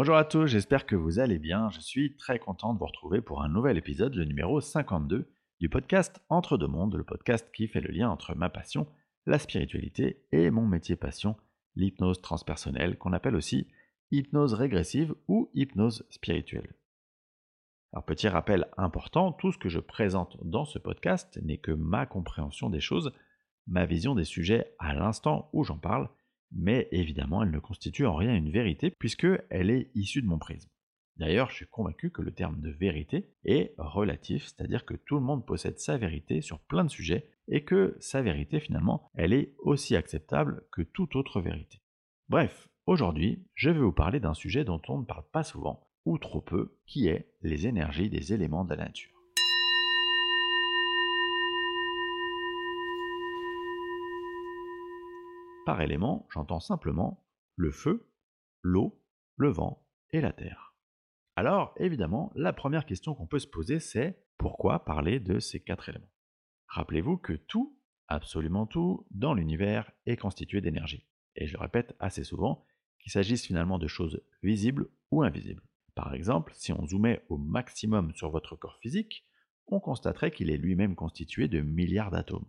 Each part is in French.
Bonjour à tous, j'espère que vous allez bien. Je suis très content de vous retrouver pour un nouvel épisode, le numéro 52 du podcast Entre deux mondes, le podcast qui fait le lien entre ma passion, la spiritualité, et mon métier passion, l'hypnose transpersonnelle, qu'on appelle aussi hypnose régressive ou hypnose spirituelle. Alors petit rappel important, tout ce que je présente dans ce podcast n'est que ma compréhension des choses, ma vision des sujets à l'instant où j'en parle, mais évidemment elle ne constitue en rien une vérité puisque elle est issue de mon prisme. D'ailleurs, je suis convaincu que le terme de vérité est relatif, c'est-à-dire que tout le monde possède sa vérité sur plein de sujets et que sa vérité finalement, elle est aussi acceptable que toute autre vérité. Bref, aujourd'hui, je vais vous parler d'un sujet dont on ne parle pas souvent, ou trop peu, qui est les énergies des éléments de la nature. Par élément, j'entends simplement le feu, l'eau, le vent et la terre. Alors, évidemment, la première question qu'on peut se poser, c'est pourquoi parler de ces quatre éléments? Rappelez-vous que tout, absolument tout, dans l'univers est constitué d'énergie. Et je le répète assez souvent, qu'il s'agisse finalement de choses visibles ou invisibles. Par exemple, si on zoomait au maximum sur votre corps physique, on constaterait qu'il est lui-même constitué de milliards d'atomes.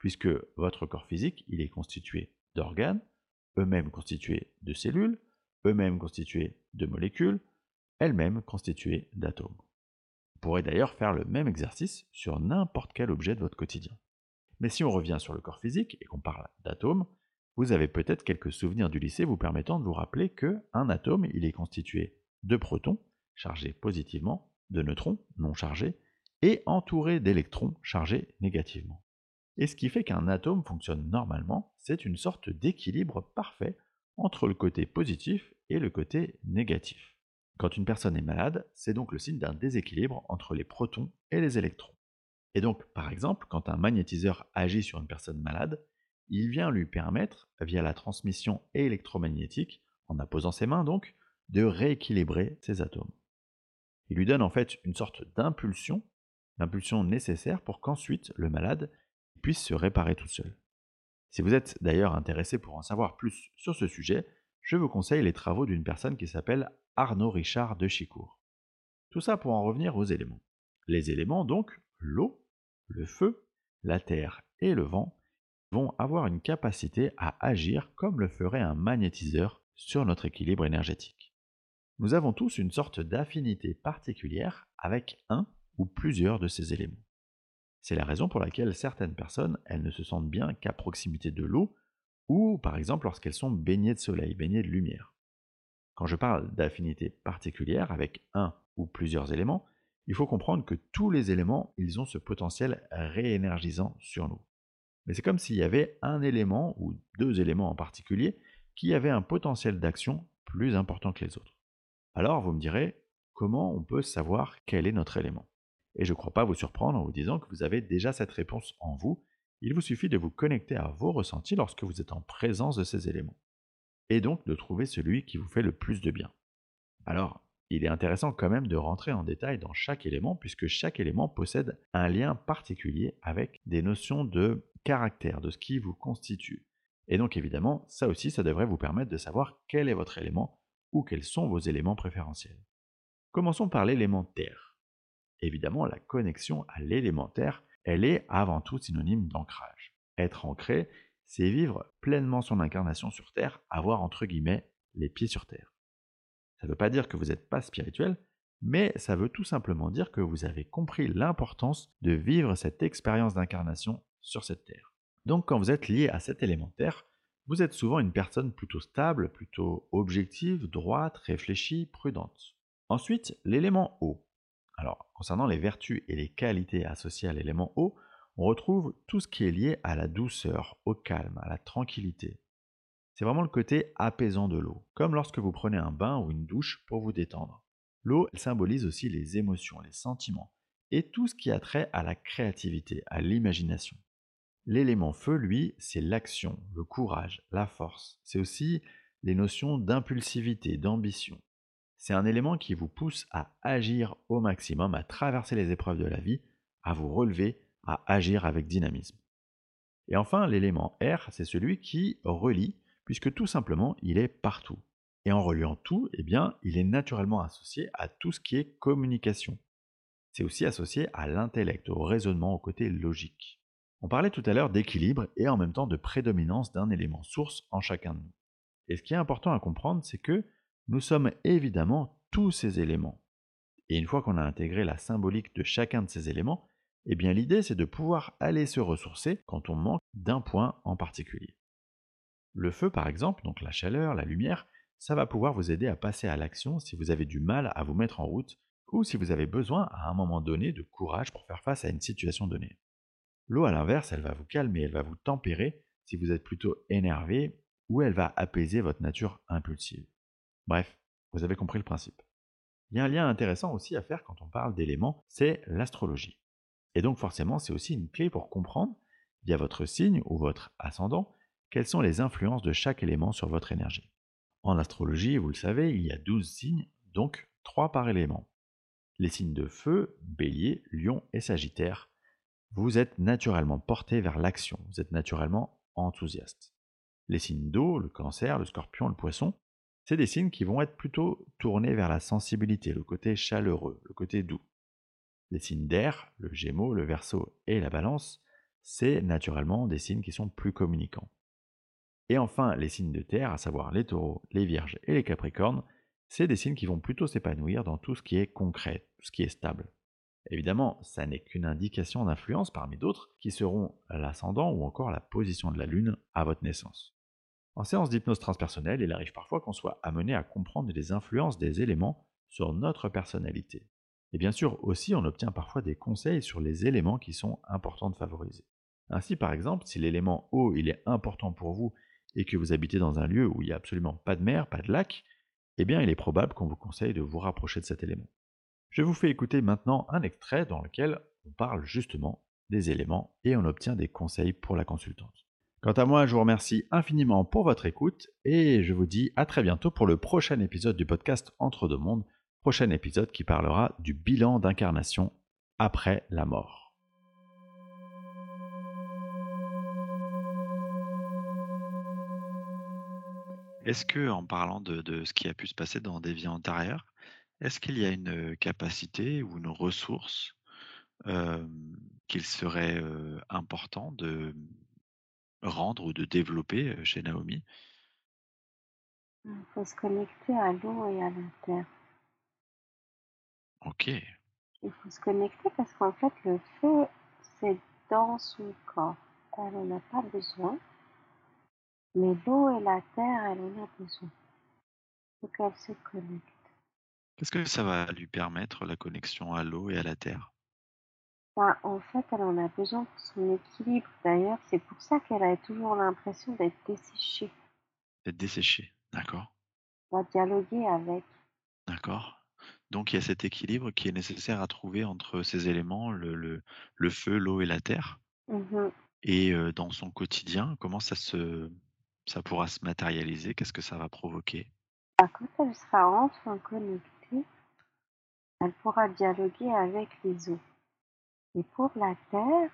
Puisque votre corps physique, il est constitué d'organes, eux-mêmes constitués de cellules, eux-mêmes constitués de molécules, elles-mêmes constituées d'atomes. Vous pourrez d'ailleurs faire le même exercice sur n'importe quel objet de votre quotidien. Mais si on revient sur le corps physique et qu'on parle d'atomes, vous avez peut-être quelques souvenirs du lycée vous permettant de vous rappeler que un atome, il est constitué de protons, chargés positivement, de neutrons, non chargés, et entourés d'électrons chargés négativement. Et ce qui fait qu'un atome fonctionne normalement, c'est une sorte d'équilibre parfait entre le côté positif et le côté négatif. Quand une personne est malade, c'est donc le signe d'un déséquilibre entre les protons et les électrons. Et donc, par exemple, quand un magnétiseur agit sur une personne malade, il vient lui permettre, via la transmission électromagnétique, en apposant ses mains donc, de rééquilibrer ces atomes. Il lui donne en fait une sorte d'impulsion, l'impulsion nécessaire pour qu'ensuite le malade puisse se réparer tout seul. Si vous êtes d'ailleurs intéressé pour en savoir plus sur ce sujet, je vous conseille les travaux d'une personne qui s'appelle Arnaud Richard de Chicourt. Tout ça pour en revenir aux éléments. Les éléments donc, l'eau, le feu, la terre et le vent, vont avoir une capacité à agir comme le ferait un magnétiseur sur notre équilibre énergétique nous avons tous une sorte d'affinité particulière avec un ou plusieurs de ces éléments. C'est la raison pour laquelle certaines personnes, elles ne se sentent bien qu'à proximité de l'eau, ou par exemple lorsqu'elles sont baignées de soleil, baignées de lumière. Quand je parle d'affinité particulière avec un ou plusieurs éléments, il faut comprendre que tous les éléments, ils ont ce potentiel réénergisant sur nous. Mais c'est comme s'il y avait un élément, ou deux éléments en particulier, qui avaient un potentiel d'action plus important que les autres. Alors vous me direz, comment on peut savoir quel est notre élément? Et je ne crois pas vous surprendre en vous disant que vous avez déjà cette réponse en vous, il vous suffit de vous connecter à vos ressentis lorsque vous êtes en présence de ces éléments. Et donc de trouver celui qui vous fait le plus de bien. Alors, il est intéressant quand même de rentrer en détail dans chaque élément, puisque chaque élément possède un lien particulier avec des notions de caractère, de ce qui vous constitue. Et donc évidemment, ça aussi, ça devrait vous permettre de savoir quel est votre élément ou quels sont vos éléments préférentiels. Commençons par l'élément terre. Évidemment, la connexion à l'élémentaire, elle est avant tout synonyme d'ancrage. Être ancré, c'est vivre pleinement son incarnation sur Terre, avoir entre guillemets les pieds sur Terre. Ça ne veut pas dire que vous n'êtes pas spirituel, mais ça veut tout simplement dire que vous avez compris l'importance de vivre cette expérience d'incarnation sur cette Terre. Donc quand vous êtes lié à cet élémentaire, vous êtes souvent une personne plutôt stable, plutôt objective, droite, réfléchie, prudente. Ensuite, l'élément eau. Alors, concernant les vertus et les qualités associées à l'élément eau, on retrouve tout ce qui est lié à la douceur, au calme, à la tranquillité. C'est vraiment le côté apaisant de l'eau, comme lorsque vous prenez un bain ou une douche pour vous détendre. L'eau symbolise aussi les émotions, les sentiments, et tout ce qui a trait à la créativité, à l'imagination. L'élément feu, lui, c'est l'action, le courage, la force. C'est aussi les notions d'impulsivité, d'ambition. C'est un élément qui vous pousse à agir au maximum, à traverser les épreuves de la vie, à vous relever, à agir avec dynamisme. Et enfin, l'élément R, c'est celui qui relie, puisque tout simplement, il est partout. Et en reliant tout, eh bien, il est naturellement associé à tout ce qui est communication. C'est aussi associé à l'intellect, au raisonnement, au côté logique. On parlait tout à l'heure d'équilibre et en même temps de prédominance d'un élément source en chacun de nous. Et ce qui est important à comprendre, c'est que nous sommes évidemment tous ces éléments. Et une fois qu'on a intégré la symbolique de chacun de ces éléments, eh bien l'idée c'est de pouvoir aller se ressourcer quand on manque d'un point en particulier. Le feu par exemple, donc la chaleur, la lumière, ça va pouvoir vous aider à passer à l'action si vous avez du mal à vous mettre en route ou si vous avez besoin à un moment donné de courage pour faire face à une situation donnée. L'eau à l'inverse, elle va vous calmer, elle va vous tempérer si vous êtes plutôt énervé ou elle va apaiser votre nature impulsive. Bref, vous avez compris le principe. Il y a un lien intéressant aussi à faire quand on parle d'éléments, c'est l'astrologie. Et donc forcément, c'est aussi une clé pour comprendre, via votre signe ou votre ascendant, quelles sont les influences de chaque élément sur votre énergie. En astrologie, vous le savez, il y a 12 signes, donc 3 par élément. Les signes de feu, bélier, lion et sagittaire, vous êtes naturellement porté vers l'action, vous êtes naturellement enthousiaste. Les signes d'eau, le cancer, le scorpion, le poisson, c'est des signes qui vont être plutôt tournés vers la sensibilité, le côté chaleureux, le côté doux. Les signes d'air, le gémeaux, le verso et la balance, c'est naturellement des signes qui sont plus communicants. Et enfin, les signes de terre, à savoir les taureaux, les vierges et les capricornes, c'est des signes qui vont plutôt s'épanouir dans tout ce qui est concret, tout ce qui est stable. Évidemment, ça n'est qu'une indication d'influence parmi d'autres qui seront l'ascendant ou encore la position de la Lune à votre naissance. En séance d'hypnose transpersonnelle, il arrive parfois qu'on soit amené à comprendre les influences des éléments sur notre personnalité. Et bien sûr, aussi, on obtient parfois des conseils sur les éléments qui sont importants de favoriser. Ainsi, par exemple, si l'élément eau est important pour vous et que vous habitez dans un lieu où il n'y a absolument pas de mer, pas de lac, eh bien, il est probable qu'on vous conseille de vous rapprocher de cet élément. Je vous fais écouter maintenant un extrait dans lequel on parle justement des éléments et on obtient des conseils pour la consultante. Quant à moi, je vous remercie infiniment pour votre écoute et je vous dis à très bientôt pour le prochain épisode du podcast Entre deux mondes Prochain épisode qui parlera du bilan d'incarnation après la mort. Est-ce que, en parlant de, ce qui a pu se passer dans des vies antérieures, est-ce qu'il y a une capacité ou une ressource qu'il serait important de rendre ou de développer chez Naomi? Il faut se connecter à l'eau et à la terre. OK. Il faut se connecter parce qu'en fait, le feu, c'est dans son corps. Elle n'en a pas besoin. Mais l'eau et la terre, elle en a besoin. Il faut qu'elle se connecte. Qu'est-ce que ça va lui permettre, la connexion à l'eau et à la terre? Ben, en fait, elle en a besoin pour son équilibre. D'ailleurs, c'est pour ça qu'elle a toujours l'impression d'être desséchée. D'être desséchée, d'accord. On va dialoguer avec. D'accord. Donc il y a cet équilibre qui est nécessaire à trouver entre ces éléments, le, le, le feu, l'eau et la terre. Mmh et dans son quotidien, comment ça se ça pourra se matérialiser? Qu'est-ce que ça va provoquer? Bah, Quand elle sera enfin connectée, elle pourra dialoguer avec les eaux. Et pour la terre,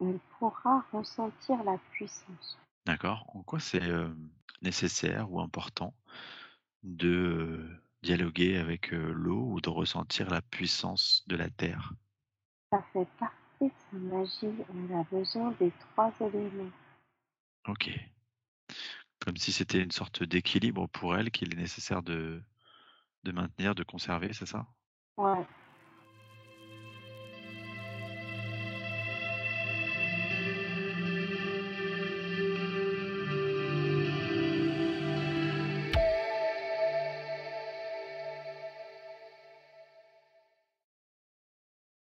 elle pourra ressentir la puissance. D'accord. En quoi c'est nécessaire ou important de dialoguer avec l'eau ou de ressentir la puissance de la terre? Ça fait partie de sa magie. Elle a besoin des trois éléments. Ok. Comme si c'était une sorte d'équilibre pour elle qu'il est nécessaire de, de maintenir, de conserver, c'est ça? Ouais.